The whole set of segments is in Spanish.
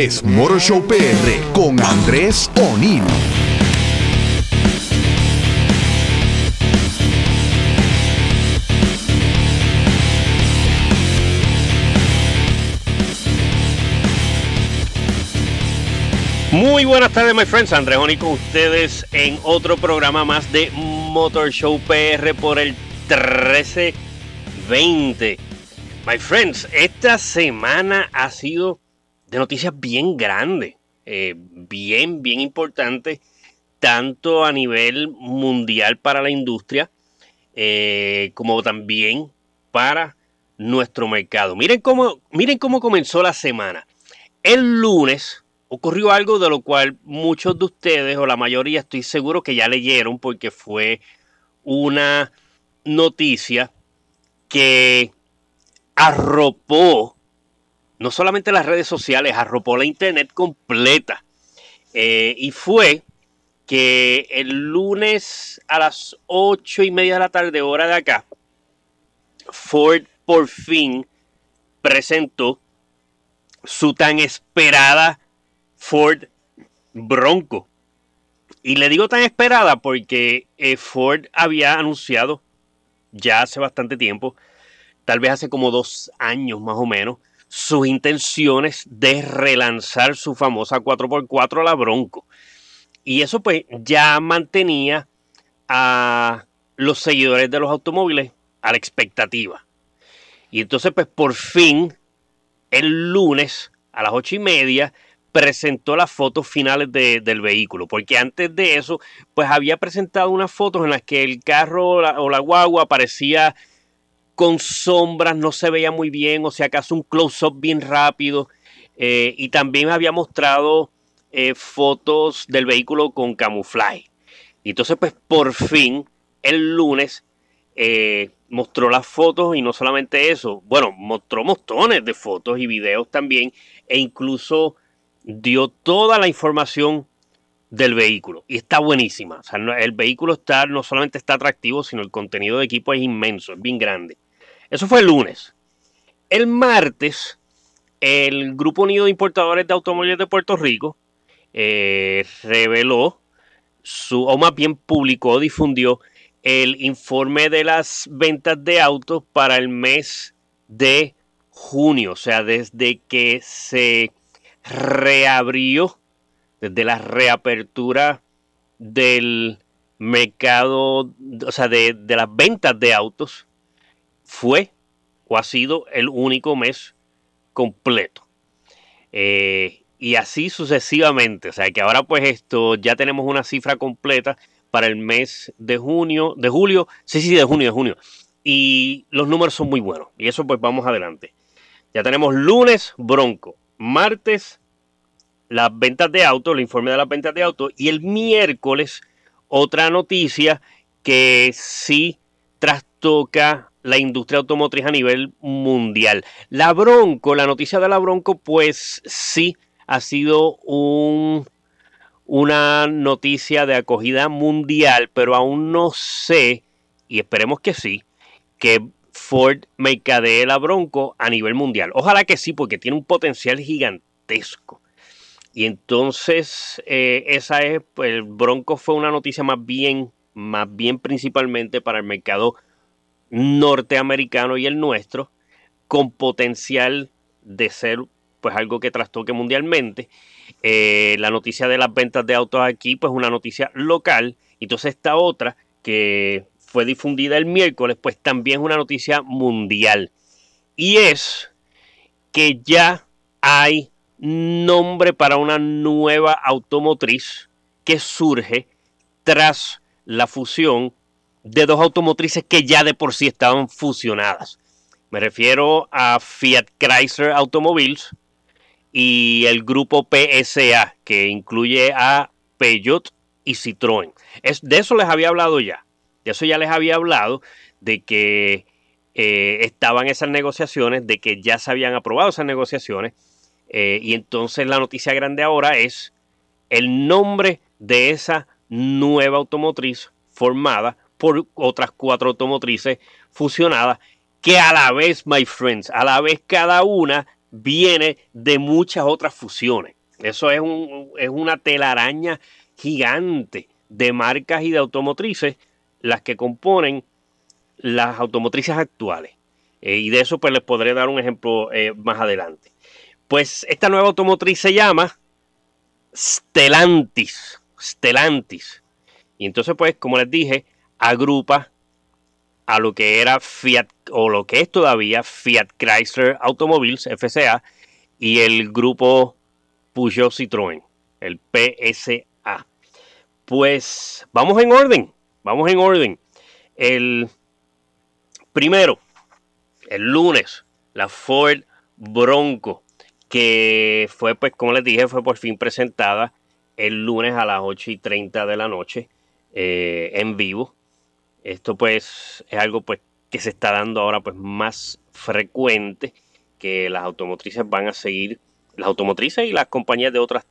es Motor Show PR con Andrés O'Neill. Muy buenas tardes, my friends. Andrés Oni con ustedes en otro programa más de Motor Show PR por el 1320. My friends, esta semana ha sido de noticias bien grandes, eh, bien, bien importante, tanto a nivel mundial para la industria, eh, como también para nuestro mercado. Miren cómo, miren cómo comenzó la semana. El lunes ocurrió algo de lo cual muchos de ustedes, o la mayoría, estoy seguro que ya leyeron, porque fue una noticia que arropó no solamente las redes sociales, arropó la internet completa. Eh, y fue que el lunes a las ocho y media de la tarde, hora de acá, Ford por fin presentó su tan esperada Ford Bronco. Y le digo tan esperada porque eh, Ford había anunciado ya hace bastante tiempo, tal vez hace como dos años más o menos, sus intenciones de relanzar su famosa 4x4 la Bronco. Y eso pues ya mantenía a los seguidores de los automóviles a la expectativa. Y entonces pues por fin el lunes a las ocho y media presentó las fotos finales del vehículo, porque antes de eso, pues había presentado unas fotos en las que el carro o la, guagua aparecía con sombras, no se veía muy bien, o sea, acaso un close-up bien rápido, eh, y también había mostrado eh, fotos del vehículo con camuflaje. Y entonces, pues por fin, el lunes, eh, mostró las fotos y no solamente eso, bueno, mostró montones de fotos y videos también, e incluso dio toda la información del vehículo y está buenísima. O sea, el vehículo está, no solamente está atractivo, sino el contenido de equipo es inmenso, es bien grande. Eso fue el lunes. El martes, el Grupo Unido de Importadores de Automóviles de Puerto Rico eh, reveló, su, o más bien publicó, difundió el informe de las ventas de autos para el mes de junio. O sea, desde que se reabrió desde la reapertura del mercado, o sea, de, las ventas de autos, fue o ha sido el único mes completo. Eh, y así sucesivamente. O sea que ahora pues esto ya tenemos una cifra completa para el mes de junio, de julio, sí, sí, de junio, de junio. Y los números son muy buenos. Y eso pues vamos adelante. Ya tenemos lunes Bronco, martes las ventas de autos, el informe de las ventas de autos, y el miércoles otra noticia que sí trastoca la industria automotriz a nivel mundial. La Bronco, la noticia de la Bronco, pues sí ha sido un, una noticia de acogida mundial, pero aún no sé, y esperemos que sí, que Ford mercadee la Bronco a nivel mundial. Ojalá que sí, porque tiene un potencial gigantesco. Y entonces, eh, esa es, pues, el Bronco fue una noticia más bien, más bien principalmente para el mercado norteamericano y el nuestro, con potencial de ser pues algo que trastoque mundialmente. Eh, la noticia de las ventas de autos aquí, pues una noticia local. Entonces esta otra, que fue difundida el miércoles, pues también es una noticia mundial. Y es que ya hay nombre para una nueva automotriz que surge tras la fusión de dos automotrices que ya de por sí estaban fusionadas. Me refiero a Fiat Chrysler Automobiles y el grupo PSA, que incluye a Peugeot y Citroën. Es, de eso les había hablado ya. De eso ya les había hablado, de que eh, estaban esas negociaciones, de que ya se habían aprobado esas negociaciones. Eh, y entonces la noticia grande ahora es el nombre de esa nueva automotriz formada por otras cuatro automotrices fusionadas que a la vez, my friends, a la vez cada una viene de muchas otras fusiones. Eso es, es una telaraña gigante de marcas y de automotrices las que componen las automotrices actuales. Eh, y de eso pues les podré dar un ejemplo eh, más adelante. Pues esta nueva automotriz se llama Stellantis. Stellantis. Y entonces pues como les dije, agrupa a lo que era Fiat o lo que es todavía Fiat Chrysler Automobiles FCA y el grupo Peugeot Citroën, el PSA. Pues vamos en orden, vamos en orden. El primero, el lunes, la Ford Bronco, que fue, pues, como les dije, fue por fin presentada el lunes a las 8 y 30 de la noche eh, en vivo. Esto, pues, es algo pues, que se está dando ahora pues, más frecuente, que las automotrices van a seguir, las automotrices y las compañías de otros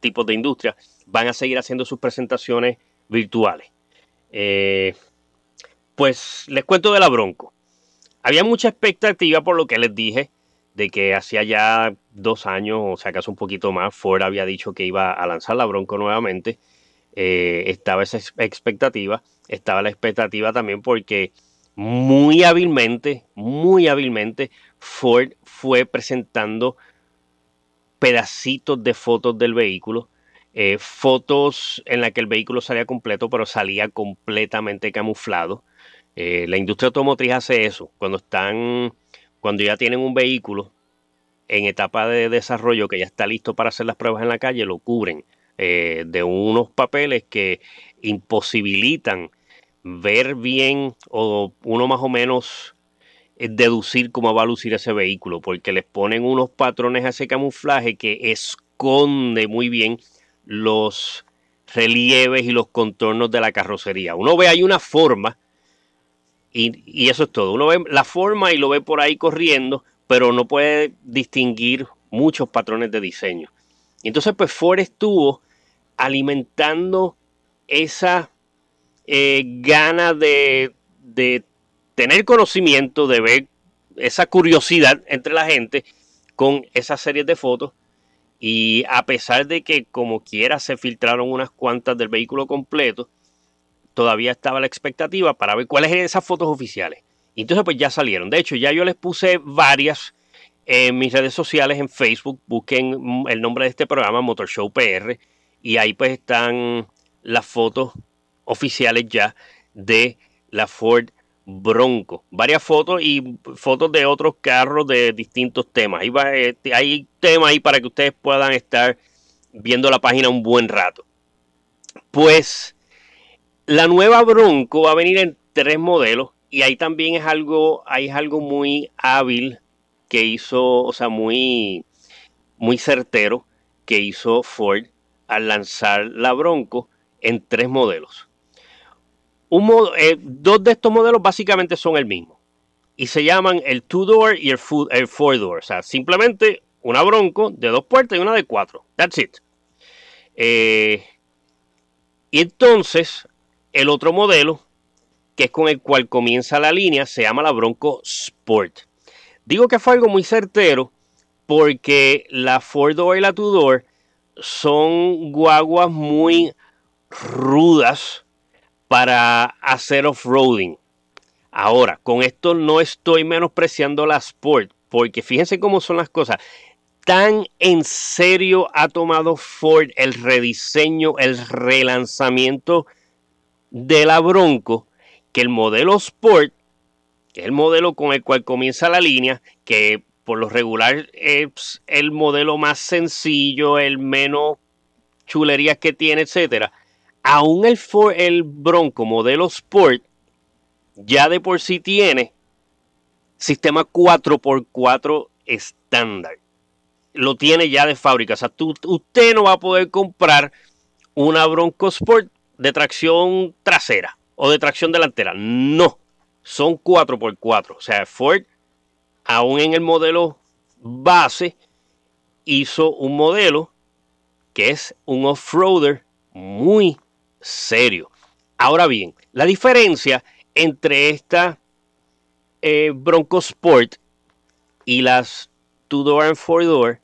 tipos de industria van a seguir haciendo sus presentaciones virtuales. Eh, pues les cuento de la Bronco. Había mucha expectativa por lo que les dije de que hacía ya dos años, o sea, acaso un poquito más, Ford había dicho que iba a lanzar la Bronco nuevamente. Eh, estaba esa expectativa, estaba la expectativa también porque muy hábilmente, muy hábilmente, Ford fue presentando pedacitos de fotos del vehículo, eh, fotos en las que el vehículo salía completo, pero salía completamente camuflado. Eh, la industria automotriz hace eso. Cuando están, cuando ya tienen un vehículo en etapa de desarrollo que ya está listo para hacer las pruebas en la calle, lo cubren eh, de unos papeles que imposibilitan ver bien o uno más o menos eh, deducir cómo va a lucir ese vehículo, porque les ponen unos patrones a ese camuflaje que esconde muy bien los relieves y los contornos de la carrocería. Uno ve ahí una forma y, eso es todo. Uno ve la forma y lo ve por ahí corriendo, pero no puede distinguir muchos patrones de diseño. Y entonces, pues Ford estuvo alimentando esa eh, gana de, tener conocimiento, de ver esa curiosidad entre la gente con esas series de fotos. Y a pesar de que como quiera se filtraron unas cuantas del vehículo completo, todavía estaba la expectativa para ver cuáles eran esas fotos oficiales. Y entonces pues ya salieron. De hecho, ya yo les puse varias en mis redes sociales, en Facebook. Busquen el nombre de este programa, Motor Show PR. Y ahí pues están las fotos oficiales ya de la Ford Bronco. Varias fotos y fotos de otros carros de distintos temas. Ahí este, hay temas ahí para que ustedes puedan estar viendo la página un buen rato. Pues la nueva Bronco va a venir en tres modelos y ahí también es algo, ahí es algo muy hábil que hizo, o sea, muy, muy certero que hizo Ford al lanzar la Bronco en tres modelos. Un eh, dos de estos modelos básicamente son el mismo y se llaman el two-door y el, four-door. O sea, simplemente una Bronco de dos puertas y una de cuatro. That's it. Eh, y entonces el otro modelo, que es con el cual comienza la línea, se llama la Bronco Sport. Digo que fue algo muy certero porque la Four Door y la Two Door son guaguas muy rudas para hacer off-roading. Ahora, con esto no estoy menospreciando la Sport, porque fíjense cómo son las cosas. Tan en serio ha tomado Ford el rediseño, el relanzamiento de la Bronco que el modelo Sport, que es el modelo con el cual comienza la línea, que por lo regular es el modelo más sencillo, el menos chulerías que tiene, etcétera. Aún el, el Bronco modelo Sport ya de por sí tiene sistema 4x4 estándar. Lo tiene ya de fábrica. O sea, usted no va a poder comprar una Bronco Sport de tracción trasera o de tracción delantera. No, son 4x4. O sea, Ford, aún en el modelo base, hizo un modelo que es un off-roader muy serio. Ahora bien, la diferencia entre esta eh, Bronco Sport y las two-door and four-door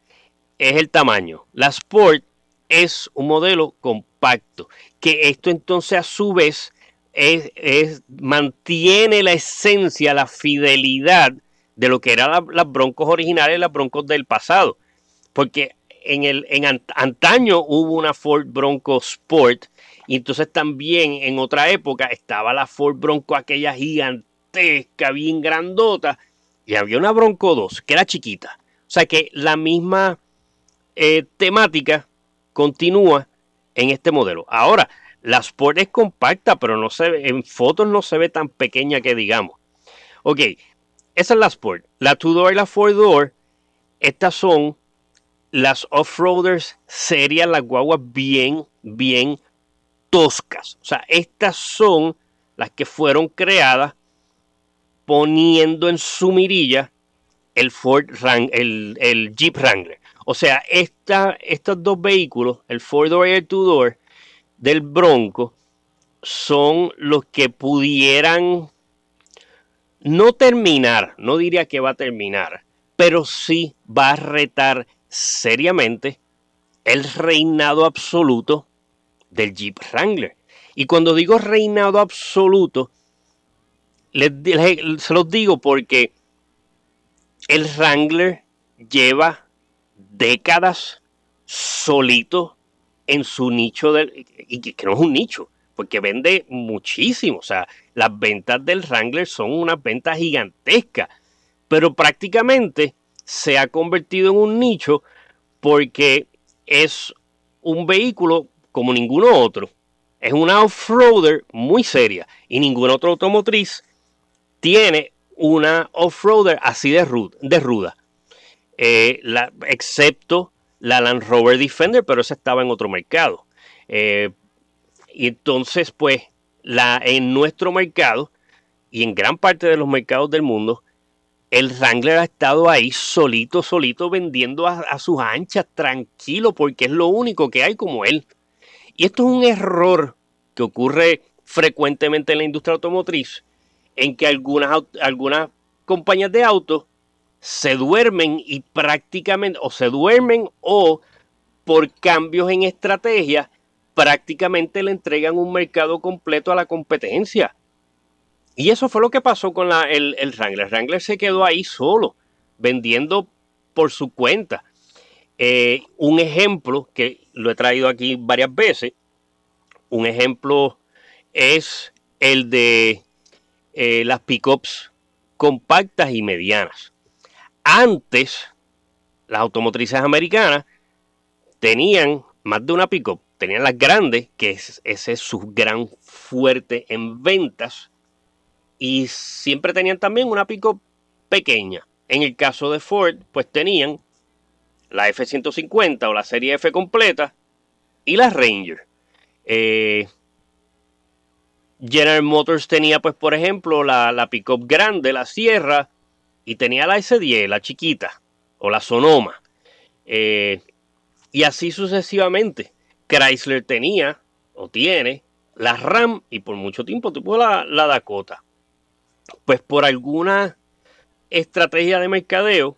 es el tamaño. La Sport es un modelo compacto, que esto entonces a su vez mantiene la esencia, la fidelidad de lo que eran las broncos originales, las broncos del pasado. Porque en, el, en antaño hubo una Ford Bronco Sport y entonces también en otra época estaba la Ford Bronco aquella gigantesca, bien grandota, y había una Bronco 2 que era chiquita. O sea que la misma eh, temática continúa en este modelo. Ahora, la Sport es compacta, pero no se ve, en fotos no se ve tan pequeña que digamos. Ok, esa es la Sport. La Two Door y la Four Door, estas son las off-roaders serias, las guaguas bien, bien toscas. O sea, estas son las que fueron creadas poniendo en su mirilla el Ford el, el Jeep Wrangler. O sea, estos dos vehículos, el Four Door y el Two Door del Bronco, son los que pudieran no terminar, no diría que va a terminar, pero sí va a retar seriamente el reinado absoluto del Jeep Wrangler. Y cuando digo reinado absoluto, se los digo porque el Wrangler lleva décadas solito en su nicho del, y que no es un nicho, porque vende muchísimo. O sea, las ventas del Wrangler son unas ventas gigantescas, pero prácticamente se ha convertido en un nicho porque es un vehículo como ninguno otro. Es una off-roader muy seria y ninguna otra automotriz tiene una off-roader así de, ruda, eh, excepto la Land Rover Defender, pero esa estaba en otro mercado. Eh, y entonces, pues, en nuestro mercado y en gran parte de los mercados del mundo, el Wrangler ha estado ahí solito, solito, vendiendo a, sus anchas, tranquilo, porque es lo único que hay como él. Y esto es un error que ocurre frecuentemente en la industria automotriz, en que algunas, algunas compañías de autos se duermen y prácticamente, o se duermen o por cambios en estrategia, prácticamente le entregan un mercado completo a la competencia. Y eso fue lo que pasó con el, el Wrangler. El Wrangler se quedó ahí solo, vendiendo por su cuenta. Eh, un ejemplo que lo he traído aquí varias veces, un ejemplo es el de eh, las pickups compactas y medianas. Antes, las automotrices americanas tenían más de una pickup, tenían las grandes, que ese es su gran fuerte en ventas, y siempre tenían también una pico pequeña. En el caso de Ford, pues tenían la F-150 o la serie F completa y la Ranger. Eh, General Motors tenía, pues, por ejemplo, la, la pickup grande, la Sierra, y tenía la S10, la chiquita, o la Sonoma. Eh, y así sucesivamente. Chrysler tenía, o tiene, la Ram, y por mucho tiempo tuvo la, la Dakota pues por alguna estrategia de mercadeo,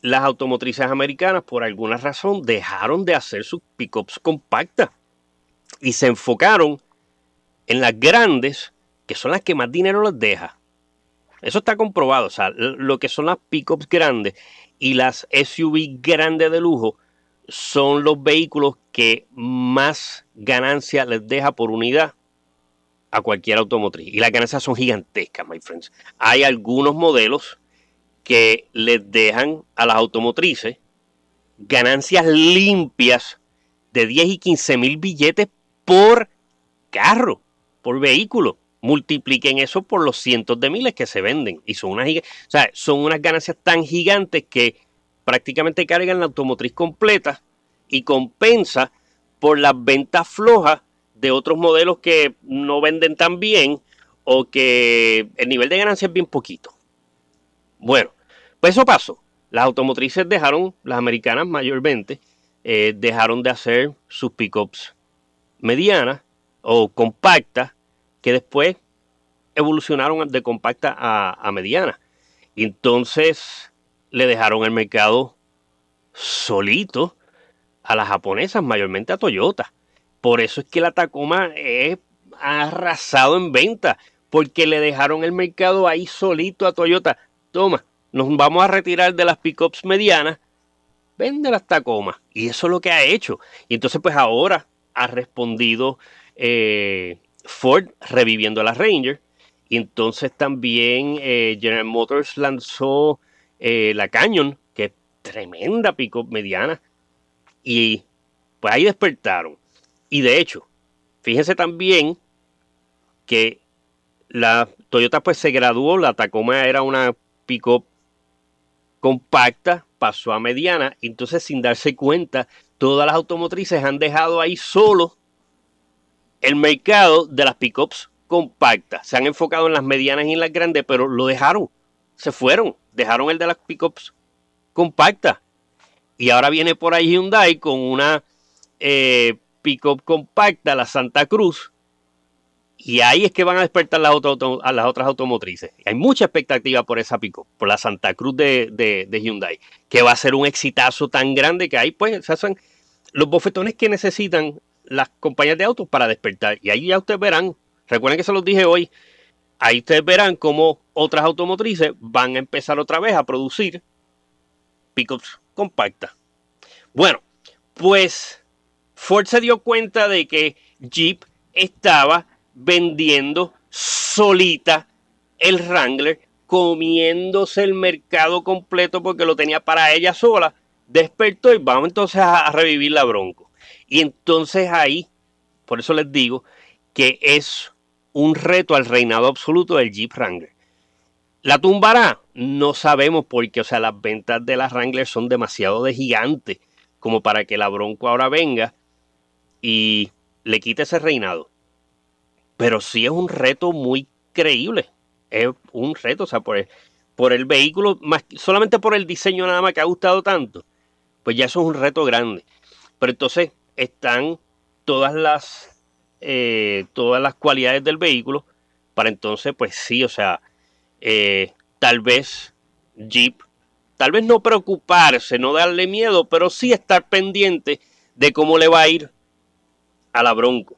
las automotrices americanas, por alguna razón, dejaron de hacer sus pickups compactas y se enfocaron en las grandes, que son las que más dinero les deja. Eso está comprobado. O sea, lo que son las pickups grandes y las SUV grandes de lujo son los vehículos que más ganancia les deja por unidad a cualquier automotriz. Y las ganancias son gigantescas, my friends. Hay algunos modelos que les dejan a las automotrices ganancias limpias de 10 y 15 mil billetes por carro, por vehículo. Multipliquen eso por los cientos de miles que se venden. Y son unas, o sea, son unas ganancias tan gigantes que prácticamente cargan la automotriz completa y compensa por las ventas flojas de otros modelos que no venden tan bien o que el nivel de ganancia es bien poquito. Bueno, pues eso pasó. Las automotrices dejaron, las americanas mayormente, eh, dejaron de hacer sus pickups medianas o compactas, que después evolucionaron de compacta a, a mediana. Entonces, le dejaron el mercado solito a las japonesas, mayormente a Toyota. Por eso es que la Tacoma es arrasado en venta, porque le dejaron el mercado ahí solito a Toyota. Toma, nos vamos a retirar de las pickups medianas, vende las Tacoma. Y eso es lo que ha hecho. Y entonces, pues ahora ha respondido eh, Ford reviviendo las Ranger. Y entonces también eh, General Motors lanzó eh, la Canyon, que es tremenda pickup mediana. Y pues ahí despertaron. Y de hecho, fíjense también que la Toyota pues se graduó, la Tacoma era una pick-up compacta, pasó a mediana, entonces sin darse cuenta, todas las automotrices han dejado ahí solo el mercado de las pickups compactas. Se han enfocado en las medianas y en las grandes, pero lo dejaron, se fueron, dejaron el de las pickups compactas. Y ahora viene por ahí Hyundai con una eh, pickup compacta, la Santa Cruz, y ahí es que van a despertar las, a las otras automotrices. Hay mucha expectativa por esa pico, por la Santa Cruz de, Hyundai, que va a ser un exitazo tan grande que ahí pues se hacen los bofetones que necesitan las compañías de autos para despertar. Y ahí ya ustedes verán, recuerden que se los dije hoy, ahí ustedes verán cómo otras automotrices van a empezar otra vez a producir pickups compactas. Bueno, pues Ford se dio cuenta de que Jeep estaba vendiendo solita el Wrangler, comiéndose el mercado completo porque lo tenía para ella sola. Despertó y vamos entonces a, revivir la Bronco. Y entonces ahí, por eso les digo que es un reto al reinado absoluto del Jeep Wrangler. ¿La tumbará? No sabemos porque, o sea, las ventas de la Wrangler son demasiado de gigante como para que la Bronco ahora venga y le quite ese reinado. Pero sí es un reto muy creíble. Es un reto, o sea, por el, por el vehículo, más, solamente por el diseño nada más que ha gustado tanto, pues ya eso es un reto grande. Pero entonces están todas las, eh, todas las cualidades del vehículo para entonces, pues sí, o sea, eh, tal vez Jeep, tal vez no preocuparse, no darle miedo, pero sí estar pendiente de cómo le va a ir a la Bronco.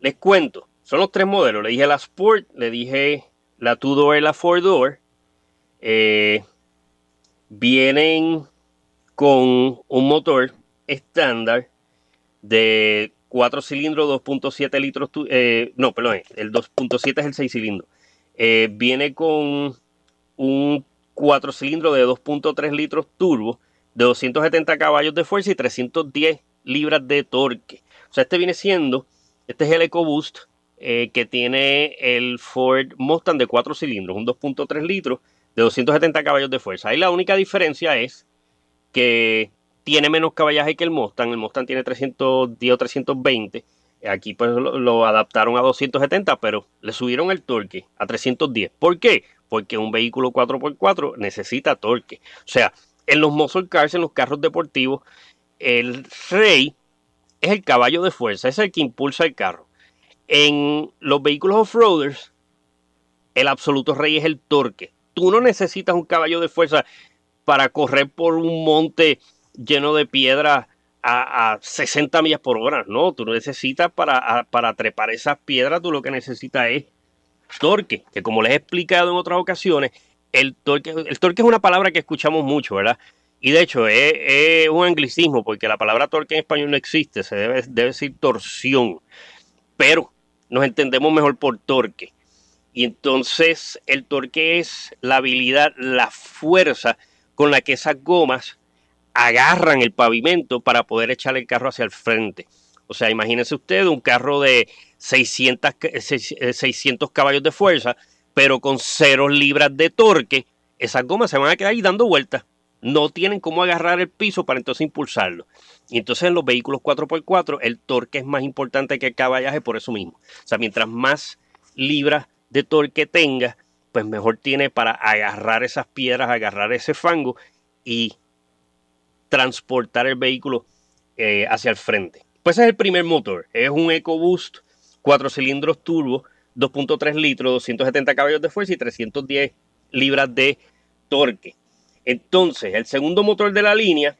Les cuento, son los tres modelos. Le dije la Sport, le dije la Two Door y la Four Door. Eh, vienen con un motor estándar de 4 cilindros, 2.7 litros. Eh, no, perdón, el 2.7 es el 6 cilindros. Eh, viene con un 4 cilindros de 2.3 litros turbo, de 270 caballos de fuerza y 310 libras de torque. O sea, este viene siendo, este es el EcoBoost eh, que tiene el Ford Mustang de 4 cilindros, un 2.3 litros de 270 caballos de fuerza. Ahí la única diferencia es que tiene menos caballaje que el Mustang. El Mustang tiene 310 o 320. Aquí pues lo, adaptaron a 270, pero le subieron el torque a 310. ¿Por qué? Porque un vehículo 4x4 necesita torque. O sea, en los muscle cars, en los carros deportivos, el rey es el caballo de fuerza, es el que impulsa el carro. En los vehículos off-roaders, el absoluto rey es el torque. Tú no necesitas un caballo de fuerza para correr por un monte lleno de piedra a, 60 millas por hora. No, tú necesitas para, para trepar esas piedras, tú lo que necesitas es torque, que como les he explicado en otras ocasiones, el torque, el torque es una palabra que escuchamos mucho, ¿verdad? Y de hecho es, un anglicismo, porque la palabra torque en español no existe, se debe, debe decir torsión. Pero nos entendemos mejor por torque. Y entonces el torque es la habilidad, la fuerza con la que esas gomas agarran el pavimento para poder echar el carro hacia el frente. O sea, imagínense usted un carro de 600, 600 caballos de fuerza, pero con cero libras de torque, esas gomas se van a quedar ahí dando vueltas. No tienen cómo agarrar el piso para entonces impulsarlo. Y entonces en los vehículos 4x4 el torque es más importante que el caballaje por eso mismo. O sea, mientras más libras de torque tenga, pues mejor tiene para agarrar esas piedras, agarrar ese fango y transportar el vehículo eh, hacia el frente. Pues ese es el primer motor. Es un EcoBoost 4 cilindros turbo, 2.3 litros, 270 caballos de fuerza y 310 libras de torque. Entonces, el segundo motor de la línea,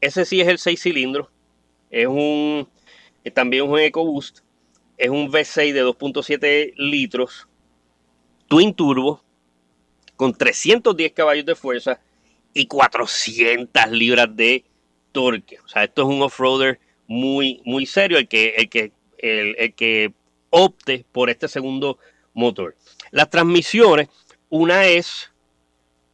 ese sí es el 6 cilindros. Es un, también es un EcoBoost. Es un V6 de 2.7 litros. Twin Turbo. Con 310 caballos de fuerza y 400 libras de torque. O sea, esto es un off-roader muy, muy serio, el que, el, que, el, que opte por este segundo motor. Las transmisiones, una es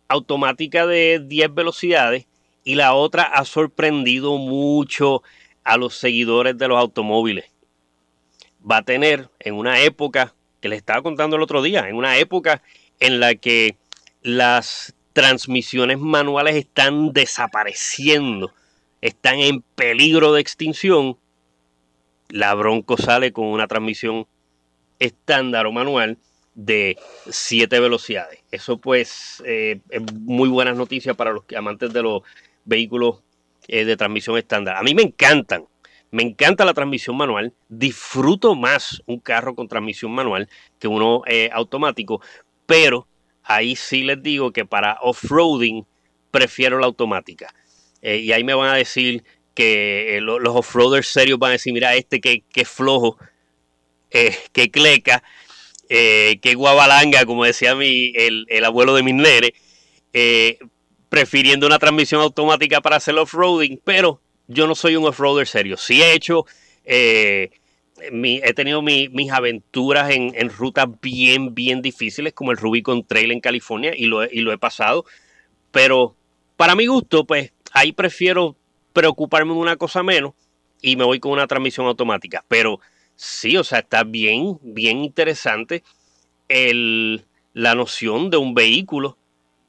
automática de 10 velocidades y la otra ha sorprendido mucho a los seguidores de los automóviles. Va a tener en una época, que les estaba contando el otro día, en una época en la que las transmisiones manuales están desapareciendo, están en peligro de extinción, la Bronco sale con una transmisión estándar o manual de 7 velocidades. Eso pues eh, es muy buenas noticias para los amantes de los vehículos eh, de transmisión estándar. A mí me encantan, me encanta la transmisión manual, disfruto más un carro con transmisión manual que uno eh, automático, pero ahí sí les digo que para off-roading prefiero la automática. Eh, y ahí me van a decir que eh, los off-roaders serios van a decir, mira, este que, que flojo, eh, que cleca, que guabalanga, como decía mi, el, abuelo de mis nenes, prefiriendo una transmisión automática para hacer off-roading, pero yo no soy un off-roader serio. Sí he hecho he tenido mis aventuras en, rutas bien, bien difíciles, como el Rubicon Trail en California, y lo, he pasado. Pero para mi gusto, pues ahí prefiero preocuparme de una cosa menos y me voy con una transmisión automática. Pero sí, o sea, está bien, bien interesante la noción de un vehículo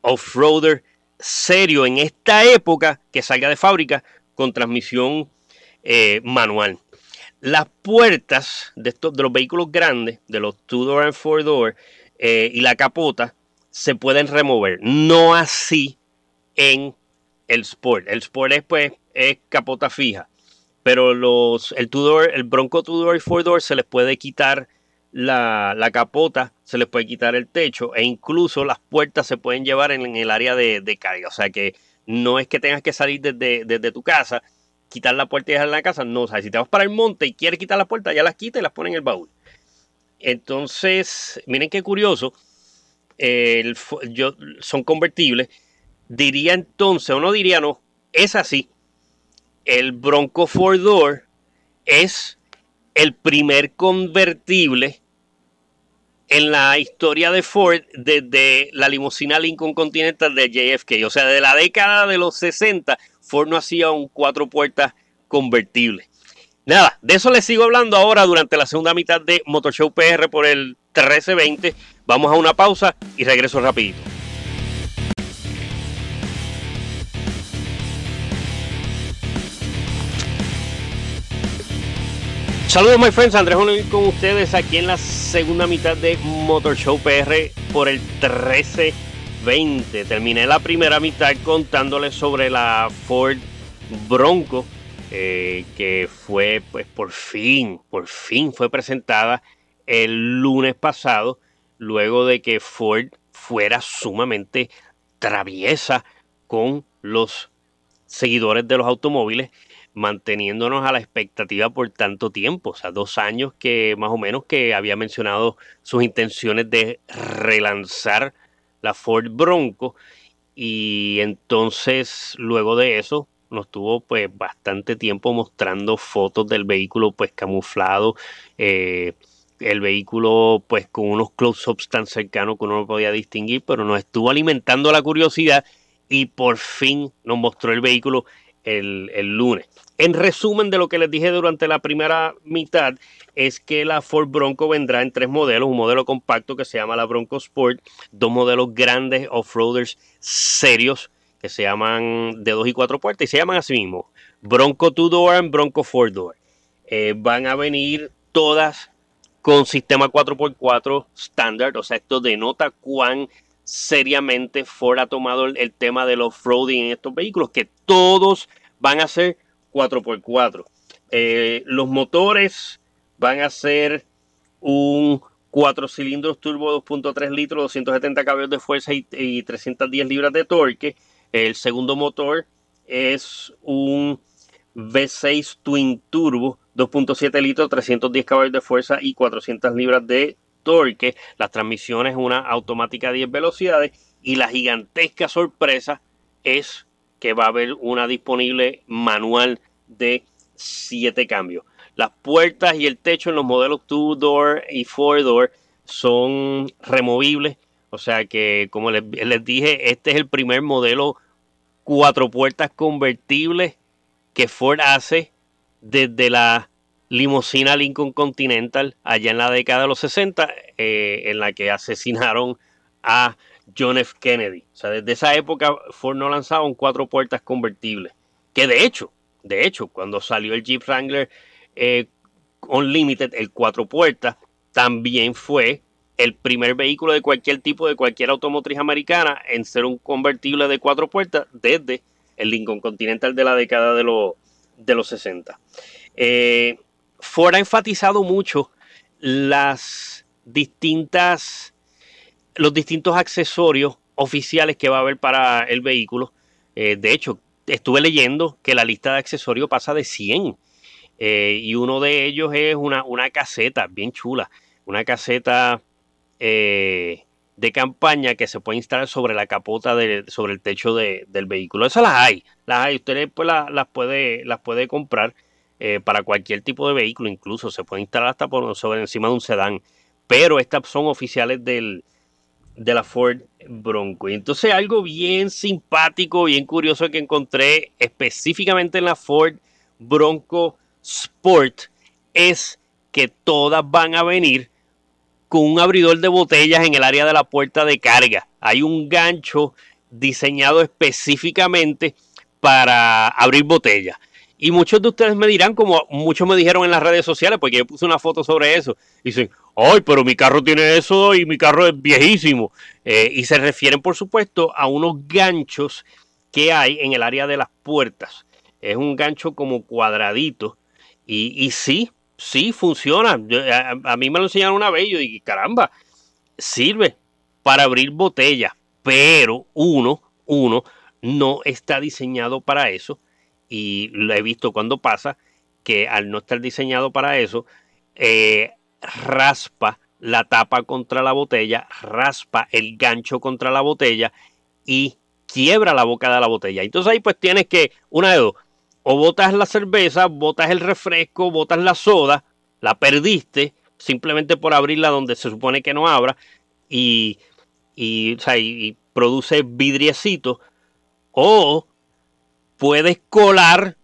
off-roader serio en esta época que salga de fábrica con transmisión eh, manual. Las puertas de, estos, de los vehículos grandes, de los two-door and four-door, eh, y la capota se pueden remover. No así en el Sport. El Sport es, pues, es capota fija. Pero los, el, two-door, el Bronco two-door y four-door se les puede quitar la, capota, se les puede quitar el techo e incluso las puertas se pueden llevar en, el área de, de, carga. O sea que no es que tengas que salir desde, desde tu casa quitar la puerta y dejar la casa. No, o sea, si te vas para el monte y quieres quitar la puerta, ya las quita y las pone en el baúl. Entonces, miren qué curioso. yo, son convertibles. Diría entonces, o no diría no, es así. El Bronco Four Door es el primer convertible en la historia de Ford desde la limusina Lincoln Continental de JFK. O sea, de la década de los 60 Ford no hacía un cuatro puertas convertible. Nada, de eso les sigo hablando ahora durante la segunda mitad de Motor Show PR por el 1320. Vamos a una pausa y regreso rapidito. Saludos, my friends. Andrés Onel con ustedes aquí en la segunda mitad de Motor Show PR por el 1320. 20. Terminé la primera mitad contándoles sobre la Ford Bronco, eh, que fue, pues por fin, por fin fue presentada el lunes pasado, luego de que Ford fuera sumamente traviesa con los seguidores de los automóviles, manteniéndonos a la expectativa por tanto tiempo, o sea, dos años que más o menos que había mencionado sus intenciones de relanzar la Ford Bronco. Y entonces, luego de eso, nos tuvo pues bastante tiempo mostrando fotos del vehículo pues camuflado. Eh, el vehículo pues con unos close-ups tan cercanos que uno no podía distinguir, pero nos estuvo alimentando la curiosidad y por fin nos mostró el vehículo el, el lunes. En resumen de lo que les dije durante la primera mitad, es que la Ford Bronco vendrá en tres modelos, un modelo compacto que se llama la Bronco Sport, dos modelos grandes off-roaders serios que se llaman de dos y cuatro puertas y se llaman así mismo, Bronco Two Door y Bronco Four Door. Eh, van a venir todas con sistema 4x4 estándar, o sea, esto denota cuán seriamente Ford ha tomado el, tema del off-roading en estos vehículos, que todos van a ser 4x4. Eh, los motores van a ser un 4 cilindros turbo 2.3 litros, 270 caballos de fuerza y, 310 libras de torque. El segundo motor es un V6 Twin Turbo, 2.7 litros, 310 caballos de fuerza y 400 libras de torque. Las transmisiones una automática a 10 velocidades y la gigantesca sorpresa es que va a haber una disponible manual de 7 cambios. Las puertas y el techo en los modelos 2-door y 4-door son removibles. O sea que, como les, dije, este es el primer modelo cuatro puertas convertibles que Ford hace desde la limusina Lincoln Continental allá en la década de los 60, eh, en la que asesinaron a John F. Kennedy. O sea, desde esa época Ford no lanzaba un cuatro puertas convertibles. Que de hecho, de hecho, cuando salió el Jeep Wrangler eh, Unlimited, el cuatro puertas, también fue el primer vehículo de cualquier tipo, de cualquier automotriz americana, en ser un convertible de cuatro puertas desde el Lincoln Continental de la década de, de los 60. Eh, Ford ha enfatizado mucho las distintas, los distintos accesorios oficiales que va a haber para el vehículo. Eh, de hecho, estuve leyendo que la lista de accesorios pasa de 100. Eh, y uno de ellos es una, una caseta bien chula. Una caseta eh, de campaña que se puede instalar sobre la capota, de, sobre el techo del vehículo. Esas las hay, las hay. Usted pues, las, puede, las puede comprar para cualquier tipo de vehículo, incluso se puede instalar hasta por sobre encima de un sedán. Pero estas son oficiales del, de la Ford Bronco. Y entonces algo bien simpático, bien curioso que encontré específicamente en la Ford Bronco Sport es que todas van a venir con un abridor de botellas en el área de la puerta de carga. Hay un gancho diseñado específicamente para abrir botellas. Y muchos de ustedes me dirán, como muchos me dijeron en las redes sociales, porque yo puse una foto sobre eso, dicen, ay, pero mi carro tiene eso y mi carro es viejísimo. Eh, y se refieren, por supuesto, a unos ganchos que hay en el área de las puertas. Es un gancho como cuadradito. Y, sí, sí funciona. a, mí me lo enseñaron una vez y yo dije, caramba, sirve para abrir botellas, pero uno, uno no está diseñado para eso y lo he visto cuando pasa que al no estar diseñado para eso, eh, raspa la tapa contra la botella, raspa el gancho contra la botella y quiebra la boca de la botella. Entonces ahí pues tienes que, una de dos, o botas la cerveza, botas el refresco, botas la soda, la perdiste simplemente por abrirla donde se supone que no abra y, y, produce vidriecito, o puedes colar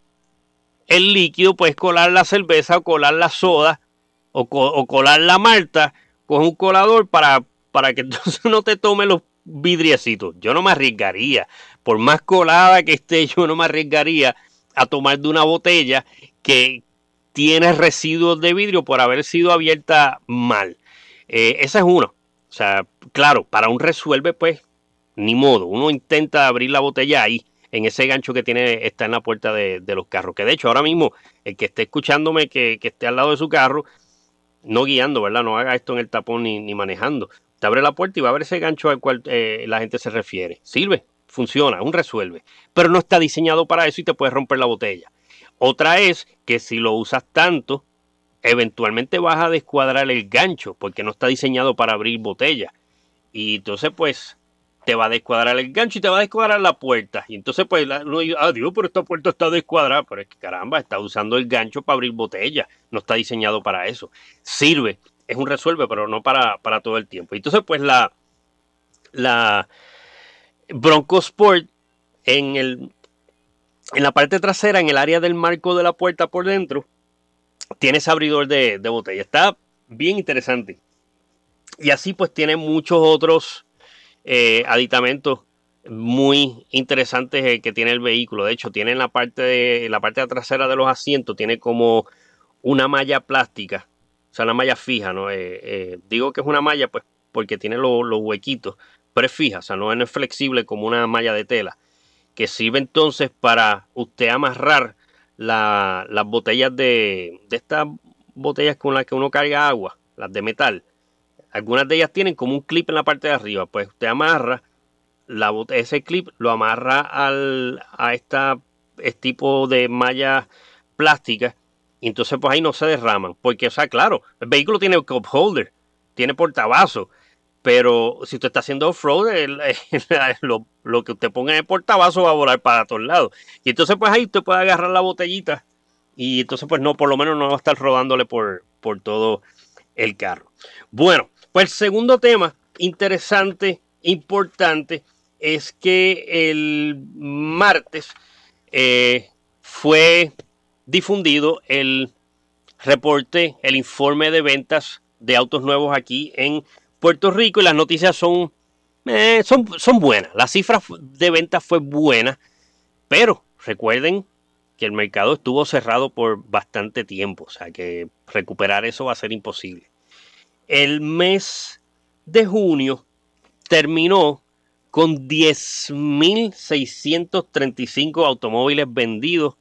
el líquido, puedes colar la cerveza o colar la soda o, colar la malta con un colador para, para que entonces no te tome los vidriecitos. Yo no me arriesgaría, por más colada que esté, yo no me arriesgaría a tomar de una botella que tiene residuos de vidrio por haber sido abierta mal. Eh, esa es uno. O sea, claro, para un resuelve, pues, ni modo. Uno intenta abrir la botella ahí, en ese gancho que tiene, está en la puerta de, los carros. Que de hecho, ahora mismo, el que esté escuchándome, que, esté al lado de su carro, no guiando, ¿verdad? No haga esto en el tapón ni, manejando. Te abre la puerta y va a ver ese gancho al cual eh, la gente se refiere. Sirve, funciona, un resuelve, pero no está diseñado para eso y te puedes romper la botella. Otra es que si lo usas tanto, eventualmente vas a descuadrar el gancho porque no está diseñado para abrir botella. Y entonces pues te va a descuadrar el gancho y te va a descuadrar la puerta. Y entonces pues uno dice, ah Dios, pero esta puerta está descuadrada. Pero es que caramba, está usando el gancho para abrir botella. No está diseñado para eso. Sirve, es un resuelve, pero no para, para todo el tiempo. Entonces pues la, la, Bronco Sport en, el, en la parte trasera, en el área del marco de la puerta por dentro, tiene ese abridor de, botella. Está bien interesante. Y así pues tiene muchos otros eh, aditamentos muy interesantes eh, que tiene el vehículo. De hecho, tiene en la parte de la parte trasera de los asientos, tiene como una malla plástica, o sea, una malla fija, ¿no? Eh, digo que es una malla, pues, porque tiene los huequitos pero es fija, o sea, no es flexible como una malla de tela, que sirve entonces para usted amarrar las botellas de, de estas botellas con las que uno carga agua, las de metal. Algunas de ellas tienen como un clip en la parte de arriba, pues usted amarra ese clip lo amarra al, a esta, tipo de malla plástica y entonces pues ahí no se derraman. Porque, o sea, claro, el vehículo tiene cup holder, tiene portabazo pero si usted está haciendo off-road, lo, que usted ponga en el portabazo va a volar para todos lados. Y entonces pues ahí usted puede agarrar la botellita y entonces pues no, por lo menos no va a estar rodándole por, por todo el carro. Bueno, pues el segundo tema interesante, importante, es que el martes eh, fue difundido el reporte, el informe de ventas de autos nuevos aquí en Puerto Rico y las noticias son, eh, son, son buenas. La cifra de ventas fue buena, pero recuerden que el mercado estuvo cerrado por bastante tiempo, o sea que recuperar eso va a ser imposible. El mes de junio terminó con 10.635 automóviles vendidos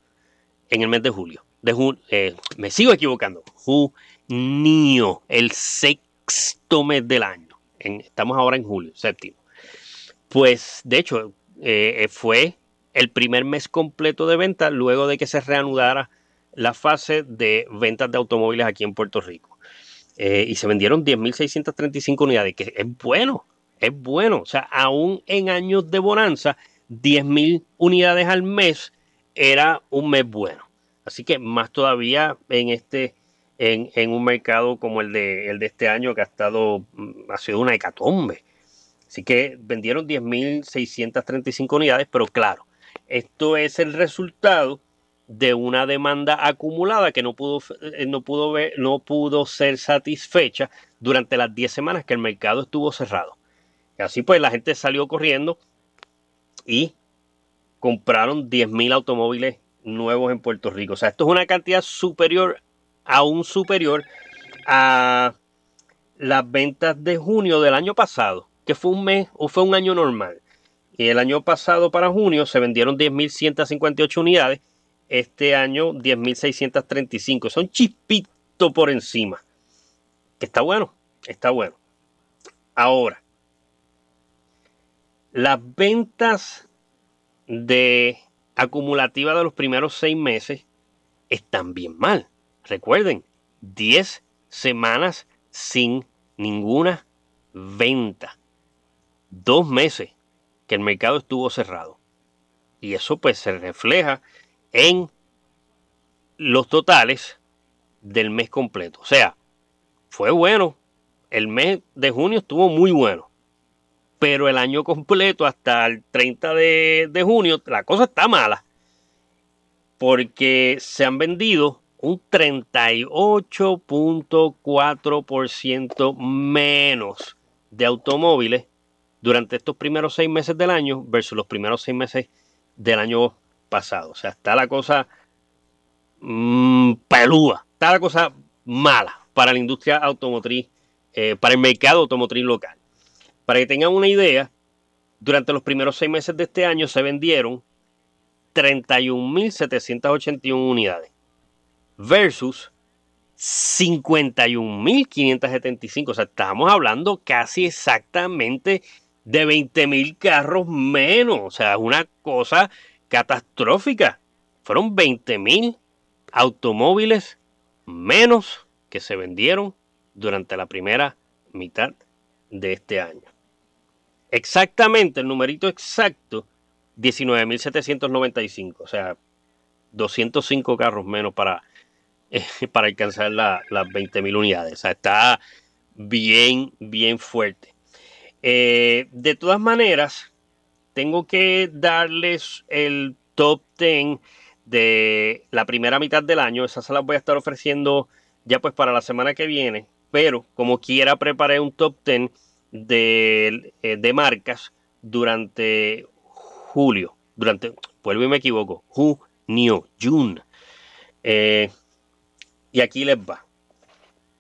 en el mes de julio. De eh, me sigo equivocando. Junio, el sexto mes del año. estamos ahora en julio, séptimo. Pues de hecho eh, fue el primer mes completo de ventas luego de que se reanudara la fase de ventas de automóviles aquí en Puerto Rico. Eh, y se vendieron 10.635 unidades, que es bueno, es bueno. O sea, aún en años de bonanza, 10.000 unidades al mes era un mes bueno. Así que más todavía en este, en, en un mercado como el de, el de este año que ha estado, mm, ha sido una hecatombe. Así que vendieron 10.635 unidades, pero claro, esto es el resultado de una demanda acumulada que no pudo, eh, no pudo, ver, no pudo ser satisfecha durante las 10 semanas que el mercado estuvo cerrado. Y así pues la gente salió corriendo y compraron 10.000 automóviles nuevos en Puerto Rico. O sea, esto es una cantidad superior, aún superior a las ventas de junio del año pasado, que fue un mes o fue un año normal. Y el año pasado para junio se vendieron 10.158 unidades. Este año 10.635. Son chispito por encima. Que está bueno, está bueno. Ahora, las ventas de acumulativa de los primeros seis meses están bien mal. Recuerden, 10 semanas sin ninguna venta. Dos meses que el mercado estuvo cerrado. Y eso pues se refleja en los totales del mes completo. O sea, fue bueno. El mes de junio estuvo muy bueno. Pero el año completo, hasta el 30 de, junio, la cosa está mala. Porque se han vendido un 38.4% menos de automóviles durante estos primeros seis meses del año versus los primeros seis meses del año pasado. O sea, está la cosa mmm, pelúa, está la cosa mala para la industria automotriz, eh, para el mercado automotriz local. Para que tengan una idea, durante los primeros seis meses de este año se vendieron 31.781 unidades versus 51.575. O sea, estamos hablando casi exactamente de 20 mil carros menos. O sea, es una cosa catastrófica. Fueron 20 mil automóviles menos que se vendieron durante la primera mitad de este año. Exactamente, el numerito exacto, 19.795. O sea, 205 carros menos para, eh, para alcanzar las 20.000 unidades. O sea, está bien, bien fuerte. Eh, de todas maneras, tengo que darles el top 10 de la primera mitad del año. Esas se las voy a estar ofreciendo ya pues para la semana que viene. Pero como quiera preparé un top 10 de, eh, de marcas durante julio. Durante, vuelvo y me equivoco, junio, June. Eh, y aquí les va.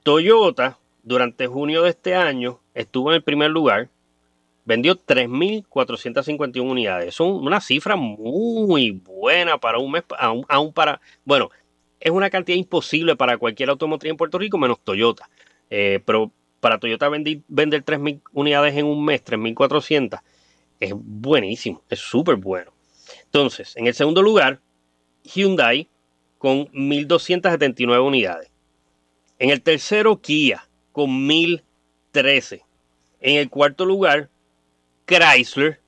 Toyota durante junio de este año estuvo en el primer lugar, vendió 3.451 unidades. Son una cifra muy buena para un mes, aún, para, bueno, es una cantidad imposible para cualquier automotriz en Puerto Rico, menos Toyota. Eh, pero para Toyota vender 3.000 unidades en un mes, 3.400, es buenísimo, es súper bueno. Entonces, en el segundo lugar, Hyundai con 1279 unidades. En el tercero, Kia con 1013. En el cuarto lugar, Chrysler,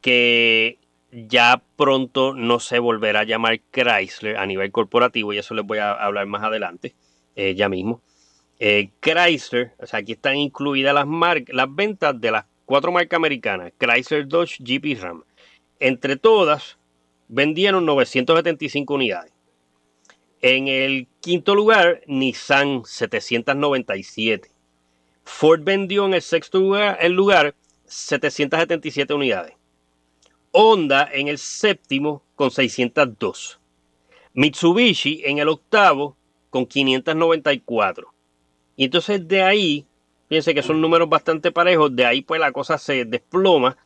que ya pronto no se volverá a llamar Chrysler a nivel corporativo, y eso les voy a hablar más adelante, eh, ya mismo. Eh, Chrysler, o sea, aquí están incluidas las, las ventas de las cuatro marcas americanas, Chrysler, Dodge, Jeep y Ram. Entre todas, vendieron 975 unidades. En el quinto lugar, Nissan 797. Ford vendió en el sexto lugar, el lugar 777 unidades. Honda en el séptimo con 602. Mitsubishi en el octavo con 594. Y entonces de ahí, fíjense que son números bastante parejos, de ahí pues la cosa se desploma.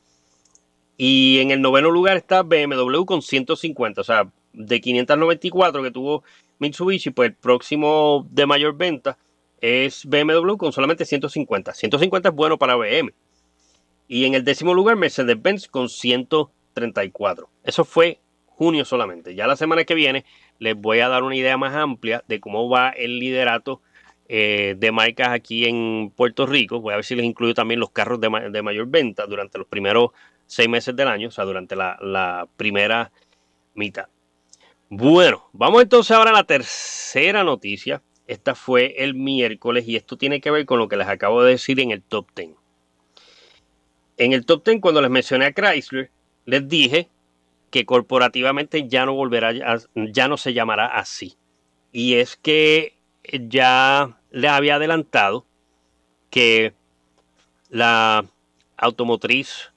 Y en el noveno lugar está BMW con 150, o sea, de 594 que tuvo Mitsubishi, pues el próximo de mayor venta es BMW con solamente 150. 150 es bueno para BM. Y en el décimo lugar, Mercedes-Benz con 134. Eso fue junio solamente. Ya la semana que viene les voy a dar una idea más amplia de cómo va el liderato eh, de marcas aquí en Puerto Rico. Voy a ver si les incluyo también los carros de, mayor venta durante los primeros seis meses del año, o sea, durante la, la primera mitad. Bueno, vamos entonces ahora a la tercera noticia. Esta fue el miércoles y esto tiene que ver con lo que les acabo de decir en el top 10. En el top 10, cuando les mencioné a Chrysler, les dije que corporativamente ya no volverá, ya no se llamará así. Y es que ya le había adelantado que la automotriz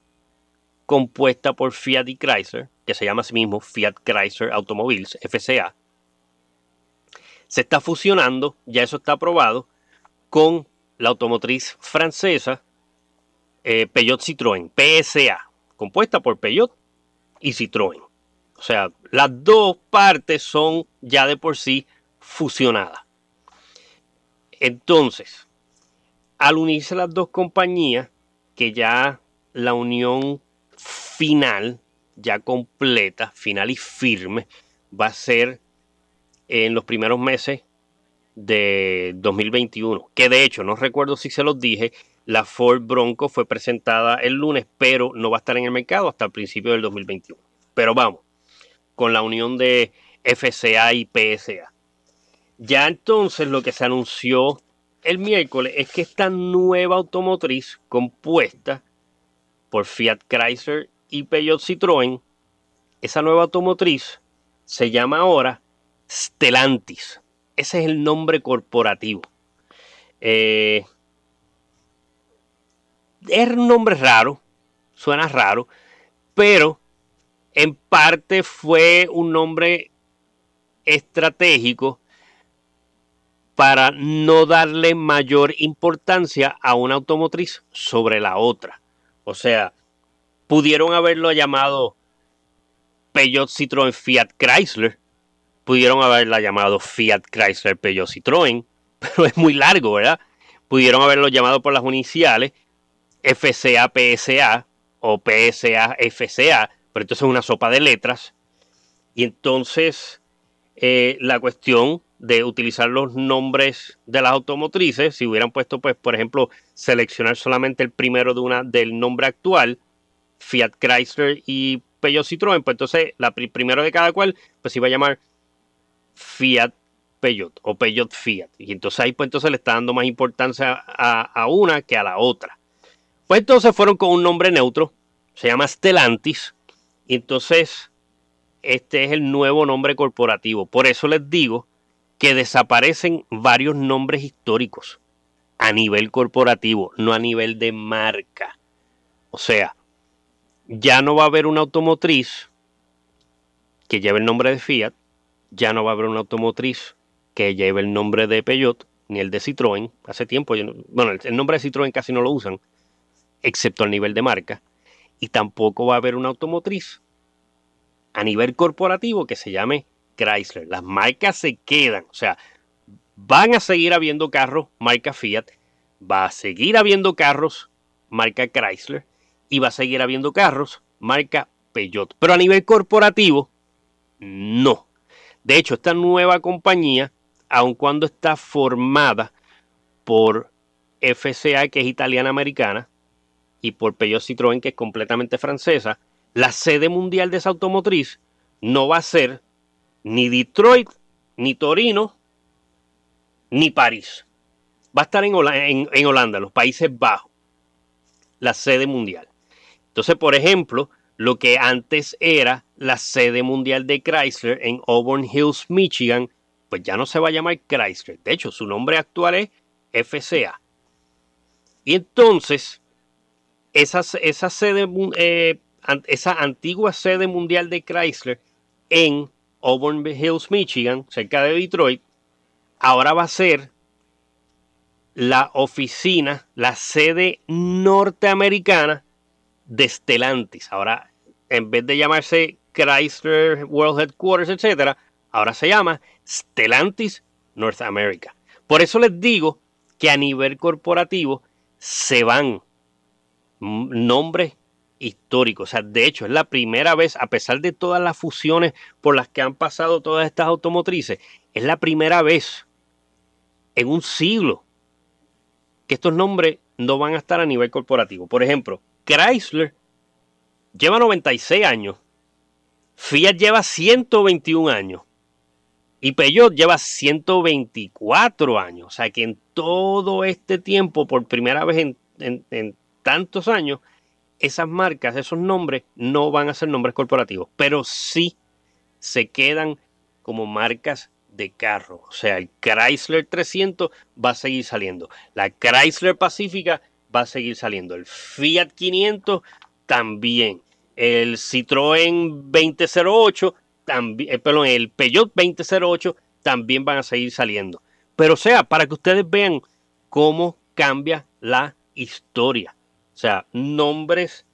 compuesta por Fiat y Chrysler, que se llama así mismo Fiat Chrysler Automobiles, FCA, se está fusionando, ya eso está aprobado, con la automotriz francesa eh, Peugeot Citroën, PSA, compuesta por Peugeot y Citroën. O sea, las dos partes son ya de por sí fusionadas. Entonces, al unirse las dos compañías, que ya la unión final, ya completa, final y firme, va a ser en los primeros meses de 2021. Que de hecho, no recuerdo si se los dije, la Ford Bronco fue presentada el lunes, pero no va a estar en el mercado hasta el principio del 2021. Pero vamos, con la unión de FCA y PSA. Ya entonces lo que se anunció el miércoles es que esta nueva automotriz compuesta por Fiat Chrysler y Peugeot Citroën, esa nueva automotriz se llama ahora Stellantis. Ese es el nombre corporativo. Eh, es un nombre raro, suena raro, pero en parte fue un nombre estratégico para no darle mayor importancia a una automotriz sobre la otra. O sea, pudieron haberlo llamado Peugeot Citroën Fiat Chrysler, pudieron haberla llamado Fiat Chrysler Peugeot Citroën, pero es muy largo, ¿verdad? Pudieron haberlo llamado por las iniciales FCA PSA o PSA FCA, pero entonces es una sopa de letras. Y entonces eh, la cuestión de utilizar los nombres de las automotrices, si hubieran puesto, pues, por ejemplo, seleccionar solamente el primero de una del nombre actual, Fiat Chrysler y Peugeot Citroën, pues entonces la primero de cada cual, pues iba a llamar Fiat Peugeot o Peugeot Fiat. Y entonces ahí pues entonces le está dando más importancia a una que a la otra. Pues entonces fueron con un nombre neutro, se llama Stellantis, y entonces este es el nuevo nombre corporativo. Por eso les digo que desaparecen varios nombres históricos a nivel corporativo, no a nivel de marca. O sea, ya no va a haber una automotriz que lleve el nombre de Fiat, ya no va a haber una automotriz que lleve el nombre de Peugeot, ni el de Citroën. Hace tiempo, bueno, el nombre de Citroën casi no lo usan excepto al nivel de marca, y tampoco va a haber una automotriz a nivel corporativo que se llame Chrysler. Las marcas se quedan, o sea, van a seguir habiendo carros marca Fiat, va a seguir habiendo carros marca Chrysler, y va a seguir habiendo carros marca Peugeot. Pero a nivel corporativo, no. De hecho, esta nueva compañía, aun cuando está formada por FCA, que es italiana americana, y por Peugeot Citroën, que es completamente francesa, la sede mundial de esa automotriz no va a ser ni Detroit, ni Torino, ni París. Va a estar en, en Holanda, los Países Bajos, la sede mundial. Entonces, por ejemplo, lo que antes era la sede mundial de Chrysler en Auburn Hills, Michigan, pues ya no se va a llamar Chrysler. De hecho, su nombre actual es FCA. Y entonces, esa, sede, eh, esa antigua sede mundial de Chrysler en Auburn Hills, Michigan, cerca de Detroit, ahora va a ser la oficina, la sede norteamericana de Stellantis. Ahora, en vez de llamarse Chrysler World Headquarters, etc., ahora se llama Stellantis North America. Por eso les digo que a nivel corporativo se van nombres históricos. O sea, de hecho, es la primera vez, a pesar de todas las fusiones por las que han pasado todas estas automotrices, es la primera vez en un siglo que estos nombres no van a estar a nivel corporativo. Por ejemplo, Chrysler lleva 96 años, Fiat lleva 121 años y Peugeot lleva 124 años. O sea que en todo este tiempo, por primera vez en, tantos años, esas marcas, esos nombres no van a ser nombres corporativos, pero sí se quedan como marcas de carro. O sea, el Chrysler 300 va a seguir saliendo. La Chrysler Pacífica va a seguir saliendo. El Fiat 500 también. El Citroën 2008 también, eh, perdón, el Peugeot 2008 también van a seguir saliendo. Pero sea, para que ustedes vean cómo cambia la historia. O sea, nombres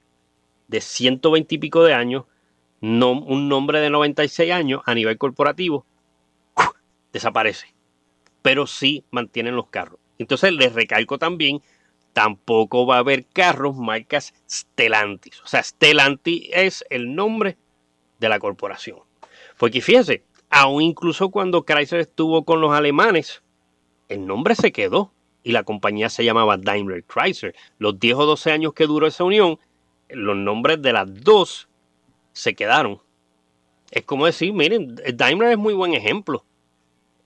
de 120 y pico de años, no, un nombre de 96 años a nivel corporativo, desaparece. Pero sí mantienen los carros. Entonces les recalco también tampoco va a haber carros marcas Stellantis. O sea, Stellantis es el nombre de la corporación. Porque fíjense, aún incluso cuando Chrysler estuvo con los alemanes, el nombre se quedó y la compañía se llamaba Daimler Chrysler. Los 10 o 12 años que duró esa unión, los nombres de las dos se quedaron. Es como decir, miren, Daimler es muy buen ejemplo.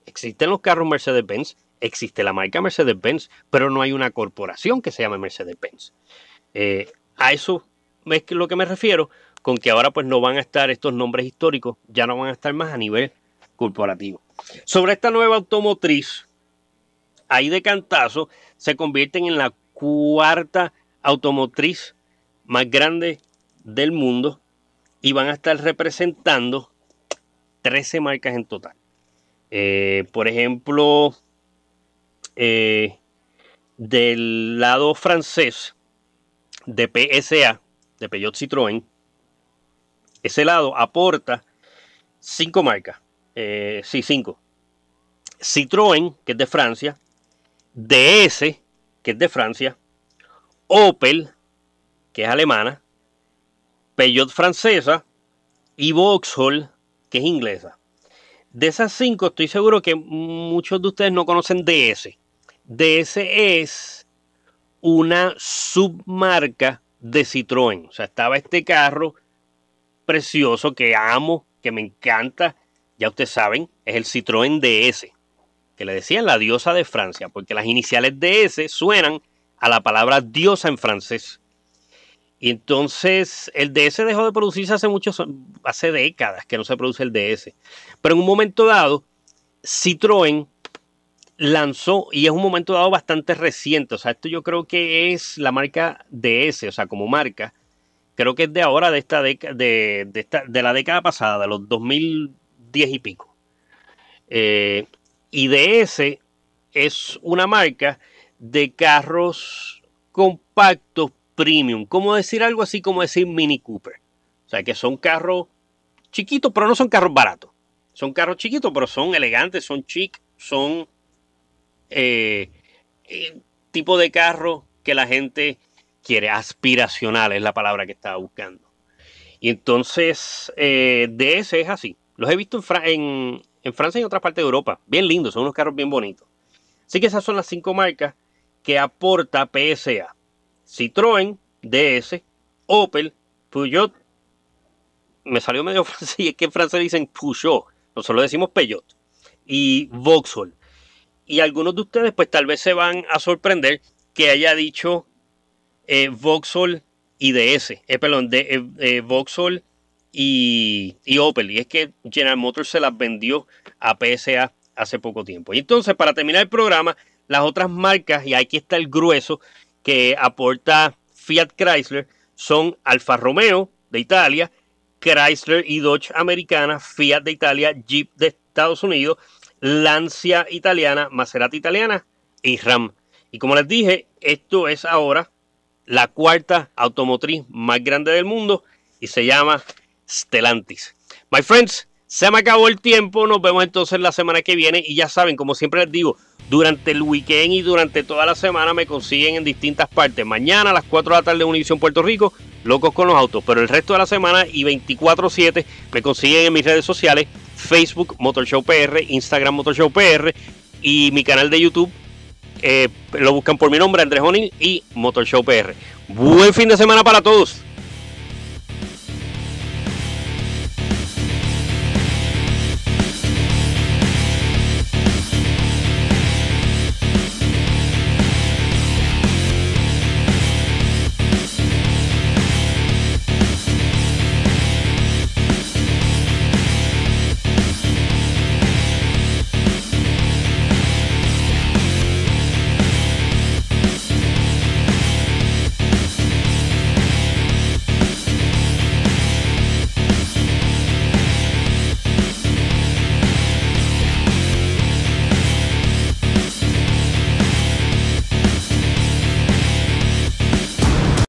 Existen los carros Mercedes-Benz, existe la marca Mercedes-Benz, pero no hay una corporación que se llame Mercedes-Benz. Eh, a eso es lo que me refiero, con que ahora pues no van a estar estos nombres históricos, ya no van a estar más a nivel corporativo. Sobre esta nueva automotriz, ahí de cantazo se convierten en la cuarta automotriz más grande del mundo y van a estar representando 13 marcas en total. Eh, por ejemplo, eh, del lado francés de PSA, de Peugeot Citroën, ese lado aporta cinco marcas. Eh, sí, cinco. Citroën, que es de Francia. DS, que es de Francia. Opel, que es alemana. Peugeot francesa. Y Vauxhall, que es inglesa. De esas cinco, estoy seguro que muchos de ustedes no conocen DS. DS es una submarca de Citroën. O sea, estaba este carro precioso que amo, que me encanta. Ya ustedes saben, es el Citroën DS, que le decían la diosa de Francia, porque las iniciales DS suenan a la palabra diosa en francés. Y entonces el DS dejó de producirse hace muchos, hace décadas que no se produce el DS. Pero en un momento dado, Citroën lanzó, y es un momento dado bastante reciente, o sea, esto yo creo que es la marca DS, o sea, como marca, creo que es de ahora, de esta década, de, esta, de la década pasada, de los 2010 y pico. Eh, y DS es una marca de carros compactos premium, como decir algo así como decir Mini Cooper. O sea, que son carros chiquitos, pero no son carros baratos. Son carros chiquitos, pero son elegantes, son chic, son eh, eh, tipo de carro que la gente quiere, aspiracional es la palabra que estaba buscando. Y entonces, eh, DS es así. Los he visto en, en, Francia y en otras partes de Europa. Bien lindos, son unos carros bien bonitos. Así que esas son las cinco marcas que aporta PSA. Citroën, DS, Opel, Peugeot. Me salió medio francés y es que en francés dicen Peugeot. Nosotros decimos Peugeot. Y Vauxhall. Y algunos de ustedes pues tal vez se van a sorprender que haya dicho eh, Vauxhall y DS. Eh, perdón, de, eh, eh, Vauxhall y, Opel. Y es que General Motors se las vendió a PSA hace poco tiempo. Y entonces, para terminar el programa, las otras marcas, y aquí está el grueso que aporta Fiat Chrysler, son Alfa Romeo de Italia, Chrysler y Dodge americana, Fiat de Italia, Jeep de Estados Unidos, Lancia italiana, Maserati italiana y Ram. Y como les dije, esto es ahora la cuarta automotriz más grande del mundo y se llama Stellantis. My friends, se me acabó el tiempo, nos vemos entonces la semana que viene y ya saben, como siempre les digo, durante el weekend y durante toda la semana me consiguen en distintas partes. Mañana a las 4 de la tarde Univisión Puerto Rico, locos con los autos, pero el resto de la semana y 24/7 me consiguen en mis redes sociales, Facebook Motor Show PR, Instagram Motor Show PR y mi canal de YouTube. Eh, lo buscan por mi nombre, Andrés O'Neill y Motor Show PR. Buen fin de semana para todos.